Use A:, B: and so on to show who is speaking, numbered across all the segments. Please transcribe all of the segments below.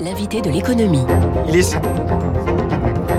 A: l'invité de l'économie.
B: Il est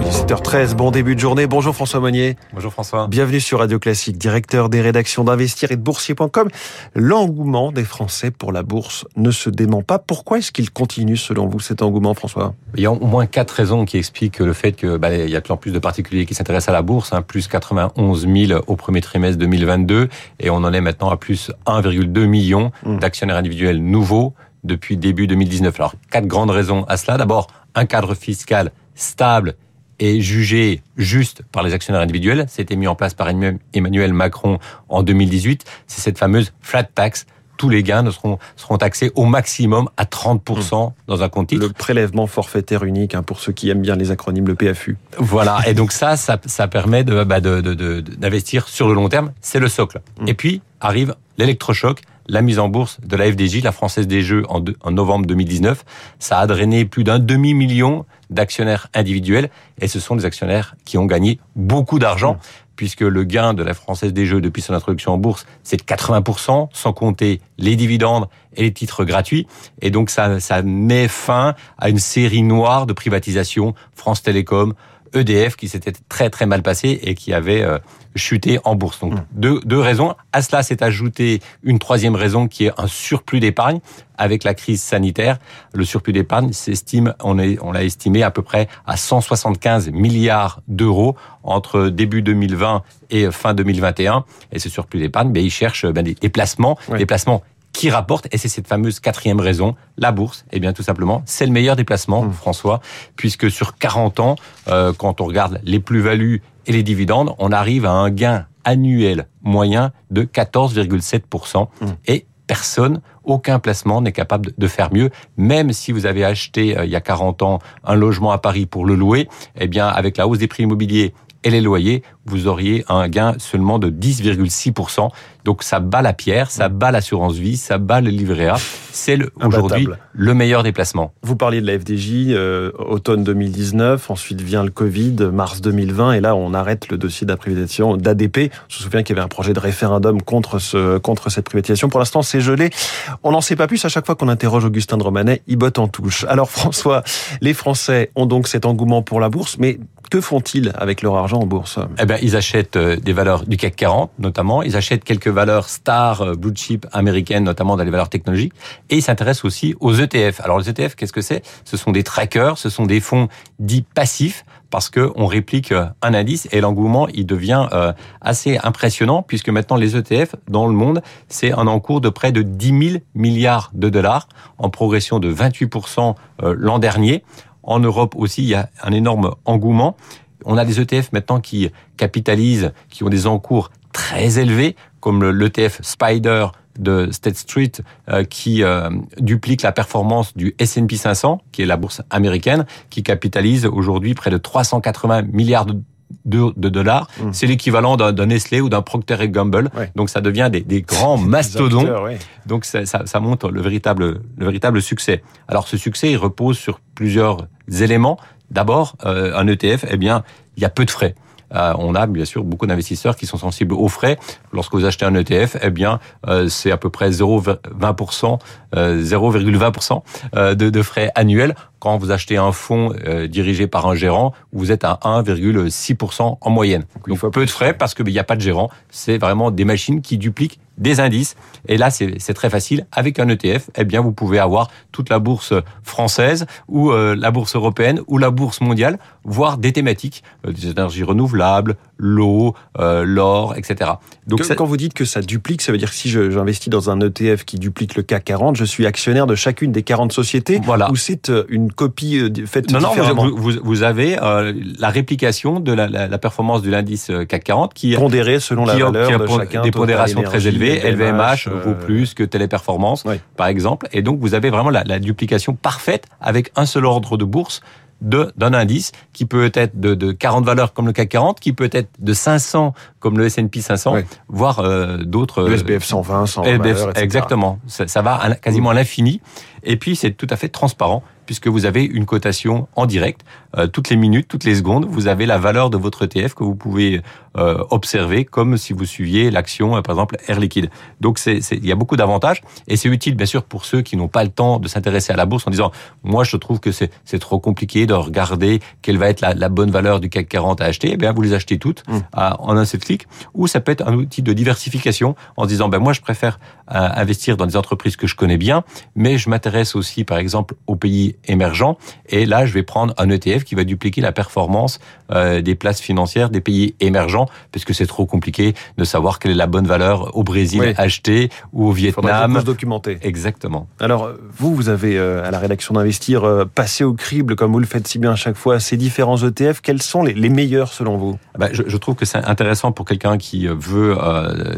B: 7h13, bon début de journée. Bonjour François Monnier.
C: Bonjour François.
B: Bienvenue sur Radio Classique, directeur des rédactions d'Investir et de Boursier.com. L'engouement des Français pour la bourse ne se dément pas. Pourquoi est-ce qu'il continue selon vous cet engouement François?
C: Il y a au moins quatre raisons qui expliquent le fait que bah, il y a de plus en plus de particuliers qui s'intéressent à la bourse, hein, plus 91 000 au premier trimestre 2022 et on en est maintenant à plus 1,2 million mmh. d'actionnaires individuels nouveaux depuis début 2019. Alors quatre grandes raisons à cela. D'abord, un cadre fiscal stable est jugé juste par les actionnaires individuels. C'était mis en place par Emmanuel Macron en 2018. C'est cette fameuse flat tax. Tous les gains seront, seront taxés au maximum à 30% dans un compte titre.
B: Le prélèvement forfaitaire unique, hein, pour ceux qui aiment bien les acronymes, le PFU.
C: Voilà. Et donc ça, ça, ça permet de, bah de, de, d'investir sur le long terme. C'est le socle. Mm. Et puis arrive l'électrochoc la mise en bourse de la FDJ, la Française des Jeux, en, en novembre 2019. Ça a drainé plus d'un demi-million d'actionnaires individuels et ce sont des actionnaires qui ont gagné beaucoup d'argent. Mmh. puisque le gain de la Française des Jeux depuis son introduction en bourse, c'est de 80%, sans compter les dividendes et les titres gratuits. Et donc ça, ça met fin à une série noire de privatisation, France Télécom, EDF, qui s'était très très mal passé et qui avait euh, chuté en bourse. Donc mmh. deux, deux raisons. À cela s'est ajouté une troisième raison qui est un surplus d'épargne avec la crise sanitaire. Le surplus d'épargne s'estime, on est, on l'a estimé à peu près à 175 milliards d'euros entre début 2020 et fin 2021. Et ce surplus d'épargne, ben, il cherche ben, des, placements, des placements qui rapporte, et c'est cette fameuse quatrième raison, la bourse, eh bien tout simplement, c'est le meilleur déplacement, mmh. François, puisque sur 40 ans, euh, quand on regarde les plus-values et les dividendes, on arrive à un gain annuel moyen de 14,7%. Mmh. Et personne, aucun placement n'est capable de faire mieux. Même si vous avez acheté euh, il y a 40 ans un logement à Paris pour le louer, eh bien avec la hausse des prix immobiliers et les loyers, vous auriez un gain seulement de 10,6%. Donc ça bat la pierre, ça bat l'assurance vie, ça bat le livret A. C'est aujourd'hui le meilleur déplacement.
B: Vous parliez de la FDJ, euh, automne 2019, ensuite vient le Covid, mars 2020, et là on arrête le dossier de la privatisation d'ADP. Je me souviens qu'il y avait un projet de référendum contre, ce, contre cette privatisation. Pour l'instant c'est gelé. On n'en sait pas plus à chaque fois qu'on interroge Augustin de Romanet, il botte en touche. Alors François, les Français ont donc cet engouement pour la bourse, mais que font-ils avec leur argent en bourse?
C: Eh ben, ils achètent euh, des valeurs du CAC 40, notamment. Ils achètent quelques valeurs stars euh, blue chip américaines, notamment dans les valeurs technologiques. Et ils s'intéressent aussi aux ETF. Alors, les ETF, qu'est-ce que c'est? Ce sont des trackers, ce sont des fonds dits passifs parce que on réplique euh, un indice et l'engouement il devient assez impressionnant puisque maintenant les ETF dans le monde c'est un encours de près de 10 000 milliards de dollars en progression de 28% l'an dernier. En Europe aussi, il y a un énorme engouement. On a des ETF maintenant qui capitalisent, qui ont des encours très élevés, comme l'ETF Spider de State Street, euh, qui euh, duplique la performance du S&P 500, qui est la bourse américaine, qui capitalise aujourd'hui près de 380 milliards de de, dollars. Mmh. C'est l'équivalent d'un Nestlé ou d'un Procter Gamble. Donc ça devient des, grands mastodons. Donc ça, ça, montre le véritable, le véritable succès. Alors ce succès, il repose sur plusieurs éléments. D'abord, euh, un ETF, eh bien, il y a peu de frais. Euh, on a bien sûr beaucoup d'investisseurs qui sont sensibles aux frais. Lorsque vous achetez un ETF, eh bien, euh, c'est à peu près 0,20%, 0,20% euh, de, de frais annuels. Quand vous achetez un fonds dirigé par un gérant, vous êtes à 1,6% en moyenne. Donc, Donc peu de frais parce qu'il n'y a pas de gérant. C'est vraiment des machines qui dupliquent des indices. Et là, c'est très facile. Avec un ETF, eh bien, vous pouvez avoir toute la bourse française ou euh, la bourse européenne ou la bourse mondiale, voire des thématiques, euh, des énergies renouvelables, l'eau, euh, l'or, etc.
B: Donc, quand vous dites que ça duplique, ça veut dire que si j'investis dans un ETF qui duplique le CAC 40, je suis actionnaire de chacune des 40 sociétés
C: voilà.
B: ou c'est une copie faite
C: non,
B: différemment
C: Non, vous, vous, avez la réplication de la, la, la performance de l'indice CAC 40 qui
B: pondéré selon la valeur de chacun,
C: des pondérations très élevées LVMH, vaut plus que Téléperformance, par exemple. Et donc, vous avez vraiment la, duplication parfaite avec un seul ordre de bourse d'un indice qui peut être de, de, 40 valeurs comme le CAC 40, qui peut être de 500 comme le S&P 500, voire euh, d'autres.
B: Le SBF 120, 120
C: Exactement. Ça, va quasiment à l'infini. Et puis, c'est tout à fait transparent. Puisque vous avez une cotation en direct. Euh, toutes les minutes, toutes les secondes, vous avez la valeur de votre ETF que vous pouvez euh, observer comme si vous suiviez l'action, par exemple, Air Liquide. Donc, c'est, il y a beaucoup d'avantages et c'est utile, bien sûr, pour ceux qui n'ont pas le temps de s'intéresser à la bourse en disant, moi, je trouve que c'est, trop compliqué de regarder quelle va être la, la, bonne valeur du CAC 40 à acheter. Eh bien, vous les achetez toutes mmh. en un seul clic. Ou ça peut être un outil de diversification en se disant, ben moi, je préfère investir dans des entreprises que je connais bien, mais je m'intéresse aussi, par exemple, aux pays émergents. Et là, je vais prendre un ETF qui va dupliquer la performance euh, des places financières des pays émergents, puisque c'est trop compliqué de savoir quelle est la bonne valeur au Brésil oui. acheté ou au Vietnam.
B: Il documenter.
C: Exactement.
B: Alors, vous, vous avez euh, à la rédaction d'Investir euh, passé au crible, comme vous le faites si bien à chaque fois, ces différents ETF. Quels sont les, les meilleurs selon vous?
C: Ben, je, je, trouve que c'est intéressant pour quelqu'un qui veut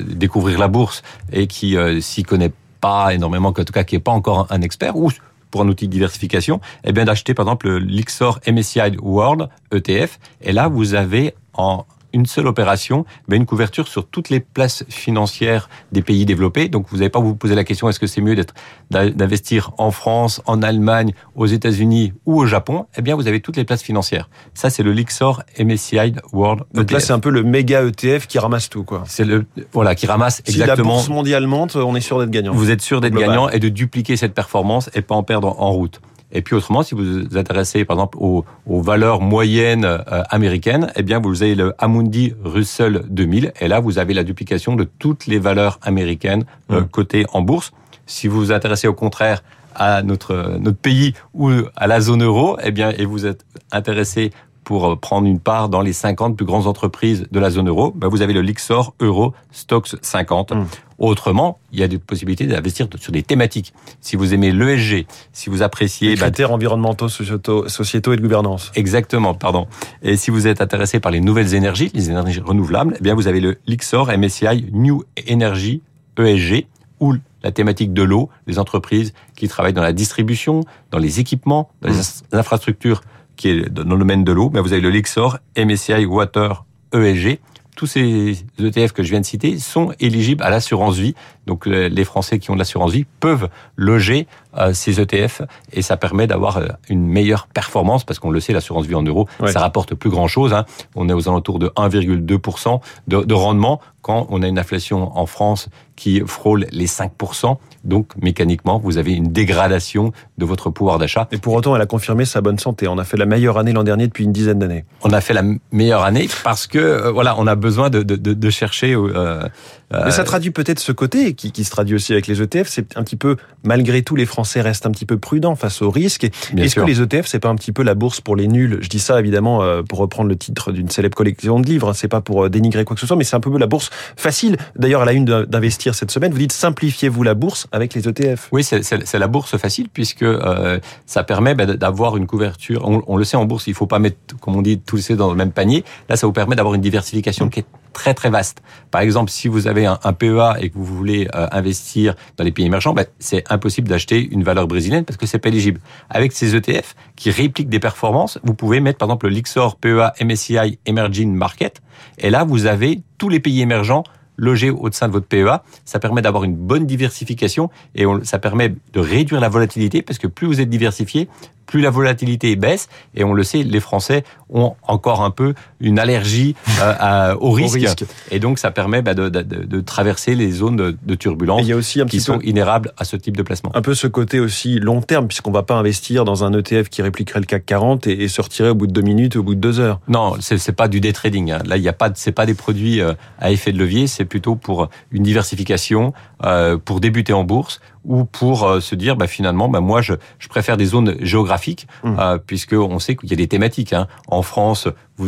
C: découvrir la bourse et qui s'y connaît pas énormément, en tout cas qui n'est pas encore un expert, ou pour un outil de diversification, eh bien d'acheter par exemple le Lixor MSCI World ETF. Et là, vous avez en une seule opération, mais une couverture sur toutes les places financières des pays développés. Donc vous n'allez pas vous poser la question est-ce que c'est mieux d'être d'investir en France, en Allemagne, aux États-Unis ou au Japon? Eh bien, vous avez toutes les places financières. Ça, c'est le Lixor MSCI World.
B: Donc
C: ETF.
B: là, c'est un peu le méga ETF qui ramasse tout, quoi.
C: C'est le voilà qui ramasse
B: si
C: exactement.
B: la bourse mondiale monte, on est sûr d'être gagnant.
C: Vous êtes sûr d'être gagnant et de dupliquer cette performance et pas en perdre en route. Et puis autrement, si vous vous intéressez par exemple aux, aux valeurs moyennes euh, américaines, eh bien vous avez le Amundi Russell 2000 et là vous avez la duplication de toutes les valeurs américaines euh, cotées en bourse. Si vous vous intéressez au contraire à notre notre pays ou à la zone euro, eh bien et vous êtes intéressé pour prendre une part dans les 50 plus grandes entreprises de la zone euro, ben vous avez le Lixor Euro Stocks 50. Mmh. Autrement, il y a des possibilités d'investir sur des thématiques. Si vous aimez l'ESG, si vous appréciez...
B: Les critères bah, environnementaux, sociétaux, sociétaux et de gouvernance.
C: Exactement, pardon. Et si vous êtes intéressé par les nouvelles énergies, les énergies renouvelables, eh bien vous avez le Lixor MSCI New Energy ESG, ou la thématique de l'eau, les entreprises qui travaillent dans la distribution, dans les équipements, dans les infrastructures qui est dans le domaine de l'eau, ben vous avez le Lixor MSCI Water ESG. Tous ces ETF que je viens de citer sont éligibles à l'assurance vie. Donc les Français qui ont de l'assurance vie peuvent loger euh, ces ETF et ça permet d'avoir euh, une meilleure performance parce qu'on le sait, l'assurance vie en euros, ouais. ça rapporte plus grand chose. Hein. On est aux alentours de 1,2% de, de rendement quand on a une inflation en France qui frôle les 5%. Donc, mécaniquement, vous avez une dégradation de votre pouvoir d'achat.
B: Et pour autant, elle a confirmé sa bonne santé. On a fait la meilleure année l'an dernier depuis une dizaine d'années.
C: On a fait la meilleure année parce que, euh, voilà, on a besoin de, de, de chercher. Euh,
B: Mais ça traduit peut-être ce côté qui, qui, se traduit aussi avec les ETF. C'est un petit peu, malgré tout, les Français restent un petit peu prudents face au risque. Est-ce que les ETF, c'est pas un petit peu la bourse pour les nuls? Je dis ça évidemment euh, pour reprendre le titre d'une célèbre collection de livres. C'est pas pour dénigrer quoi que ce soit, mais c'est un peu la bourse facile. D'ailleurs, à la une d'investir cette semaine, vous dites simplifiez-vous la bourse avec les ETF.
C: Oui, c'est la bourse facile puisque euh, ça permet bah, d'avoir une couverture. On, on, le sait en bourse, il faut pas mettre, comme on dit, tous les dans le même panier. Là, ça vous permet d'avoir une diversification qui est très très vaste. Par exemple, si vous avez un, un PEA et que vous voulez euh, investir dans les pays émergents, bah, c'est impossible d'acheter une valeur brésilienne parce que c'est pas éligible. Avec ces ETF qui répliquent des performances, vous pouvez mettre par exemple le Lixor PEA MSCI Emerging Market et là vous avez tous les pays émergents logés au sein de votre PEA. Ça permet d'avoir une bonne diversification et ça permet de réduire la volatilité parce que plus vous êtes diversifié, plus la volatilité baisse. Et on le sait, les Français ont encore un peu une allergie euh, à, au, risque. au, risque. Et donc, ça permet bah, de, de, de, traverser les zones de, de turbulence
B: il y a aussi un
C: qui
B: petit
C: sont
B: peu,
C: inérables à ce type de placement.
B: Un peu ce côté aussi long terme, puisqu'on ne va pas investir dans un ETF qui répliquerait le CAC 40 et, et se retirer au bout de deux minutes, au bout de deux heures.
C: Non, c'est pas du day trading. Hein. Là, il y a pas, c'est pas des produits euh, à effet de levier. C'est plutôt pour une diversification, euh, pour débuter en bourse ou pour euh, se dire bah, finalement bah, moi je, je préfère des zones géographiques mmh. euh, puisque on sait qu'il y a des thématiques hein. en France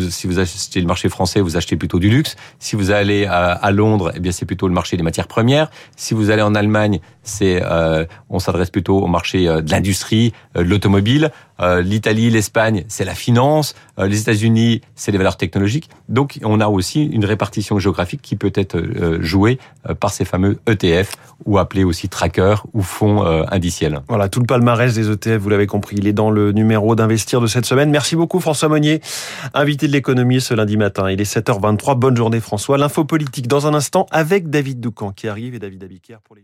C: si vous achetez le marché français vous achetez plutôt du luxe. Si vous allez à, Londres eh bien c'est plutôt le marché des matières premières. Si vous allez en Allemagne c'est euh, on s'adresse plutôt au marché euh, de l'industrie euh, de l'automobile. l'Italie l'Espagne c'est la finance. Les États-Unis c'est les valeurs technologiques. Donc on a aussi une répartition géographique qui peut être jouée par ces fameux ETF ou appelés aussi trackers ou fonds indiciels.
B: Voilà, tout le palmarès des ETF, vous l'avez compris, il est dans le numéro d'investir de cette semaine. Merci beaucoup François Monnier, de l'économie ce lundi matin. Il est 7h23, bonne journée François. L'info politique dans un instant avec David Doucan qui arrive et David Abiquière pour les...